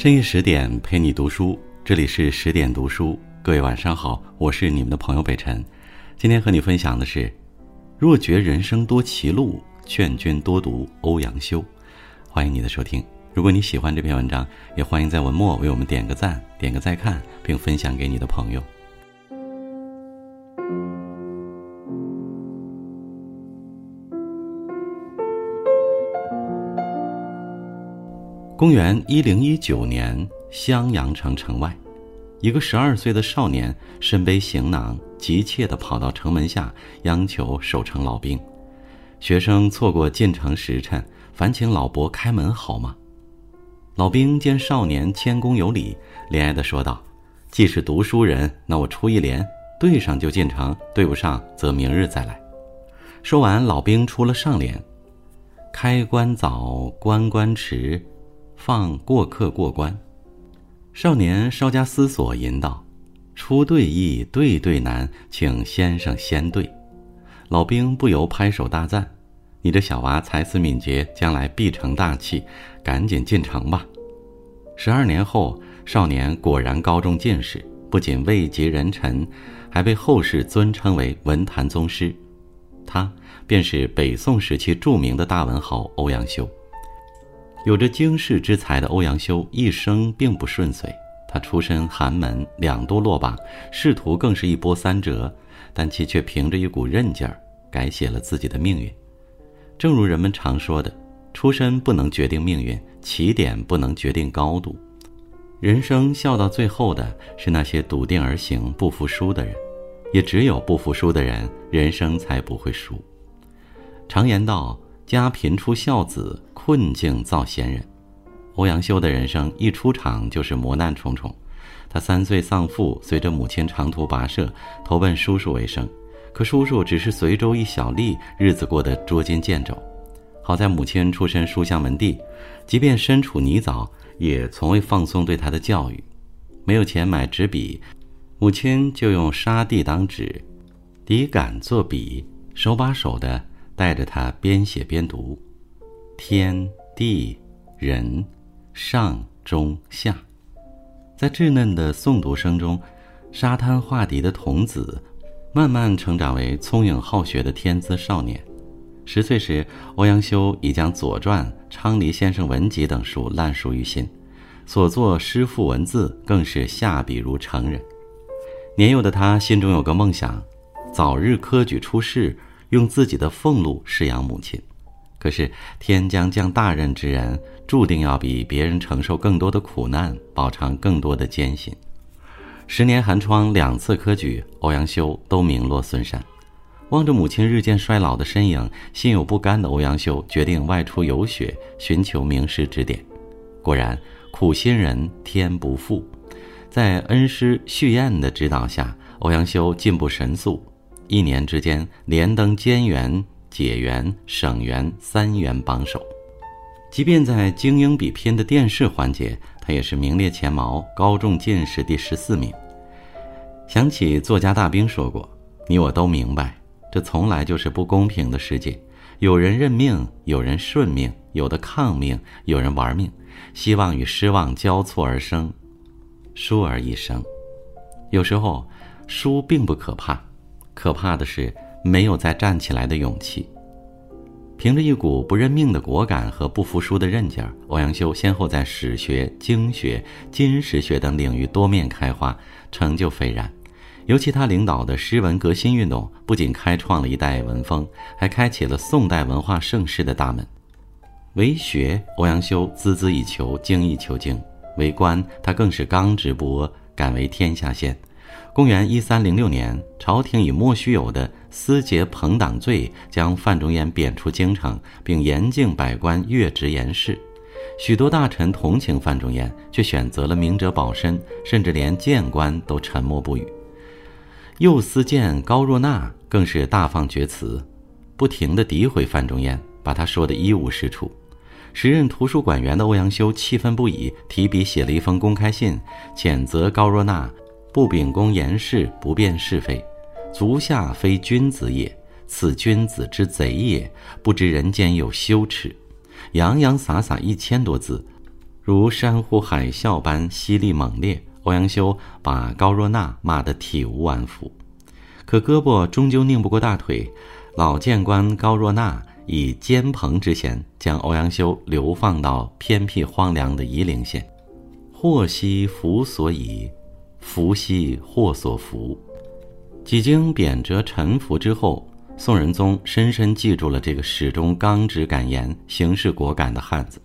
深夜十点陪你读书，这里是十点读书。各位晚上好，我是你们的朋友北辰。今天和你分享的是：若觉人生多歧路，劝君多读欧阳修。欢迎你的收听。如果你喜欢这篇文章，也欢迎在文末为我们点个赞、点个再看，并分享给你的朋友。公元一零一九年，襄阳城城外，一个十二岁的少年身背行囊，急切地跑到城门下，央求守城老兵。学生错过进城时辰，烦请老伯开门好吗？老兵见少年谦恭有礼，怜爱地说道：“既是读书人，那我出一联，对上就进城，对不上则明日再来。”说完，老兵出了上联：“开关早，关关迟。”放过客过关，少年稍加思索，吟道：“出对易，对对难，请先生先对。”老兵不由拍手大赞：“你这小娃才思敏捷，将来必成大器，赶紧进城吧。”十二年后，少年果然高中进士，不仅位极人臣，还被后世尊称为文坛宗师。他便是北宋时期著名的大文豪欧阳修。有着经世之才的欧阳修一生并不顺遂，他出身寒门，两度落榜，仕途更是一波三折，但其却凭着一股韧劲儿，改写了自己的命运。正如人们常说的，出身不能决定命运，起点不能决定高度。人生笑到最后的是那些笃定而行、不服输的人，也只有不服输的人，人生才不会输。常言道。家贫出孝子，困境造贤人。欧阳修的人生一出场就是磨难重重。他三岁丧父，随着母亲长途跋涉，投奔叔叔为生。可叔叔只是随州一小吏，日子过得捉襟见肘。好在母亲出身书香门第，即便身处泥沼，也从未放松对他的教育。没有钱买纸笔，母亲就用沙地当纸，底杆做笔，手把手的。带着他边写边读，天地人上中下，在稚嫩的诵读声中，沙滩画底的童子，慢慢成长为聪颖好学的天资少年。十岁时，欧阳修已将《左传》《昌黎先生文集》等书烂熟于心，所作诗赋文字更是下笔如成人。年幼的他心中有个梦想，早日科举出仕。用自己的俸禄侍养母亲，可是天将降大任之人，注定要比别人承受更多的苦难，饱尝更多的艰辛。十年寒窗，两次科举，欧阳修都名落孙山。望着母亲日渐衰老的身影，心有不甘的欧阳修决定外出游学，寻求名师指点。果然，苦心人天不负，在恩师旭彦的指导下，欧阳修进步神速。一年之间，连登监员、解元、省元三元榜首。即便在精英比拼的殿试环节，他也是名列前茅，高中进士第十四名。想起作家大兵说过：“你我都明白，这从来就是不公平的世界。有人认命，有人顺命，有的抗命，有人玩命。希望与失望交错而生，输而一生。有时候，输并不可怕。”可怕的是没有再站起来的勇气。凭着一股不认命的果敢和不服输的韧劲儿，欧阳修先后在史学、经学、金石学等领域多面开花，成就斐然。尤其他领导的诗文革新运动，不仅开创了一代文风，还开启了宋代文化盛世的大门。为学，欧阳修孜孜以求，精益求精；为官，他更是刚直不阿，敢为天下先。公元一三零六年，朝廷以莫须有的私结朋党罪，将范仲淹贬出京城，并严禁百官越职言事。许多大臣同情范仲淹，却选择了明哲保身，甚至连谏官都沉默不语。右司谏高若纳更是大放厥词，不停地诋毁范仲淹，把他说得一无是处。时任图书馆员的欧阳修气愤不已，提笔写了一封公开信，谴责高若纳。不秉公言事，不辨是非，足下非君子也。此君子之贼也，不知人间有羞耻。洋洋洒洒一千多字，如山呼海啸般犀利猛烈。欧阳修把高若娜骂得体无完肤，可胳膊终究拧不过大腿。老谏官高若娜以奸朋之嫌，将欧阳修流放到偏僻荒凉的夷陵县。祸兮福所倚，福兮祸所伏。几经贬谪沉浮之后，宋仁宗深深记住了这个始终刚直敢言、行事果敢的汉子。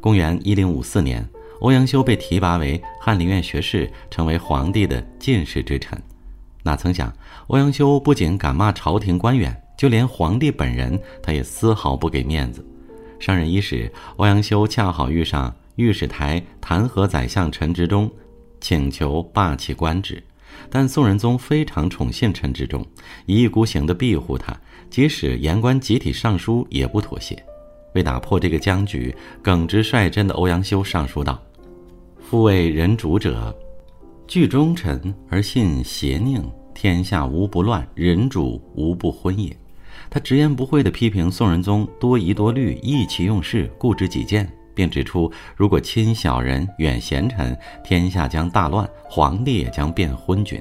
公元一零五四年。欧阳修被提拔为翰林院学士，成为皇帝的进士之臣。哪曾想，欧阳修不仅敢骂朝廷官员，就连皇帝本人，他也丝毫不给面子。上任伊始，欧阳修恰好遇上御史台弹劾宰相陈执中，请求罢其官职。但宋仁宗非常宠信陈执中，一意孤行地庇护他，即使言官集体上书，也不妥协。为打破这个僵局，耿直率真的欧阳修上书道。复为人主者，惧忠臣而信邪佞，天下无不乱，人主无不昏也。他直言不讳地批评宋仁宗多疑多虑、意气用事、固执己见，并指出，如果亲小人、远贤臣，天下将大乱，皇帝也将变昏君。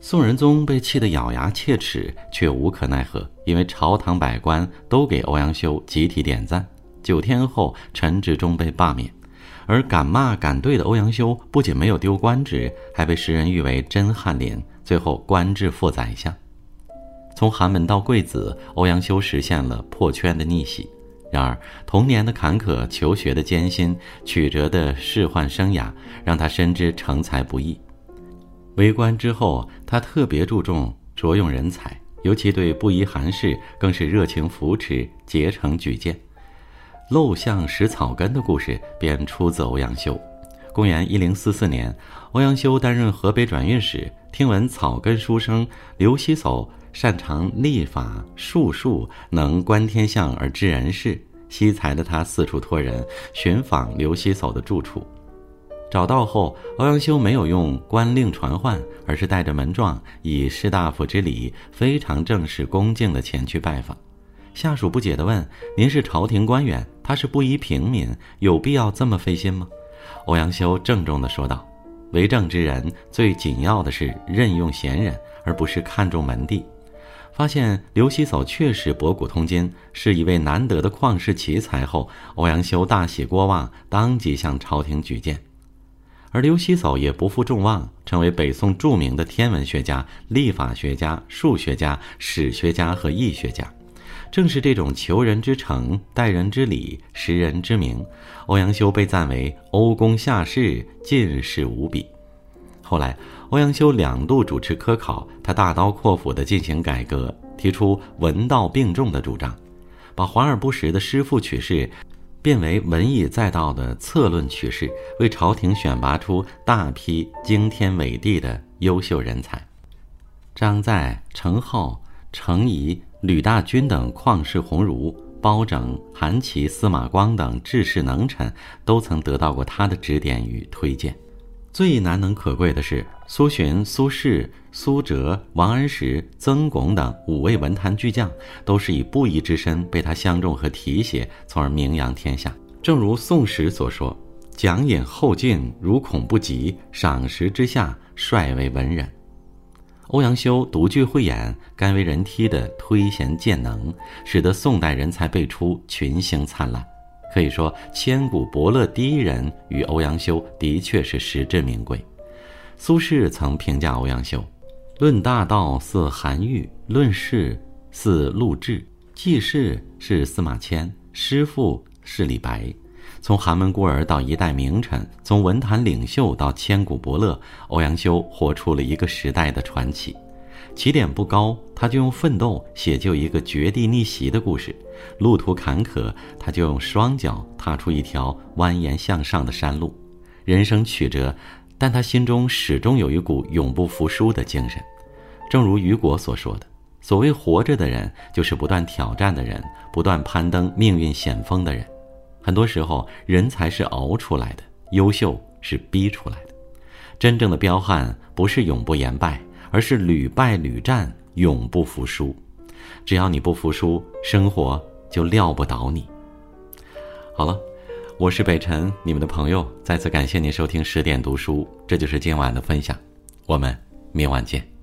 宋仁宗被气得咬牙切齿，却无可奈何，因为朝堂百官都给欧阳修集体点赞。九天后，陈执中被罢免。而敢骂敢对的欧阳修不仅没有丢官职，还被世人誉为真翰林，最后官至副宰相。从寒门到贵子，欧阳修实现了破圈的逆袭。然而童年的坎坷、求学的艰辛、曲折的仕宦生涯，让他深知成才不易。为官之后，他特别注重着用人才，尤其对不疑寒士更是热情扶持，竭诚举荐。陋巷拾草根的故事便出自欧阳修。公元一零四四年，欧阳修担任河北转运使，听闻草根书生刘希叟擅长历法术数，能观天象而知人事，惜才的他四处托人寻访刘希叟的住处。找到后，欧阳修没有用官令传唤，而是带着门状，以士大夫之礼，非常正式恭敬地前去拜访。下属不解地问：“您是朝廷官员，他是布衣平民，有必要这么费心吗？”欧阳修郑重地说道：“为政之人最紧要的是任用贤人，而不是看重门第。”发现刘希叟确实博古通今，是一位难得的旷世奇才后，欧阳修大喜过望，当即向朝廷举荐。而刘希叟也不负众望，成为北宋著名的天文学家、历法学家、数学家、史学家和易学家。正是这种求人之诚、待人之礼、识人之明，欧阳修被赞为欧公下士，进士无比。后来，欧阳修两度主持科考，他大刀阔斧地进行改革，提出文道并重的主张，把华而不实的诗赋取士变为文以载道的策论取士，为朝廷选拔出大批惊天伟地的优秀人才。张载、程颢、程颐。吕大钧等旷世鸿儒，包拯、韩琦、司马光等治世能臣，都曾得到过他的指点与推荐。最难能可贵的是，苏洵、苏轼、苏辙、王安石、曾巩等五位文坛巨匠，都是以布衣之身被他相中和提携，从而名扬天下。正如《宋史》所说：“讲引后进，如恐不及；赏识之下，率为文人。”欧阳修独具慧眼、甘为人梯的推贤荐能，使得宋代人才辈出，群星灿烂。可以说，千古伯乐第一人与欧阳修的确是实至名归。苏轼曾评价欧阳修：“论大道似韩愈，论事似陆贽，记事是司马迁，诗赋是李白。”从寒门孤儿到一代名臣，从文坛领袖到千古伯乐，欧阳修活出了一个时代的传奇。起点不高，他就用奋斗写就一个绝地逆袭的故事；路途坎坷，他就用双脚踏出一条蜿蜒向上的山路。人生曲折，但他心中始终有一股永不服输的精神。正如雨果所说的：“所谓活着的人，就是不断挑战的人，不断攀登命运险峰的人。”很多时候，人才是熬出来的，优秀是逼出来的。真正的彪悍不是永不言败，而是屡败屡战，永不服输。只要你不服输，生活就撂不倒你。好了，我是北辰，你们的朋友。再次感谢您收听十点读书，这就是今晚的分享。我们明晚见。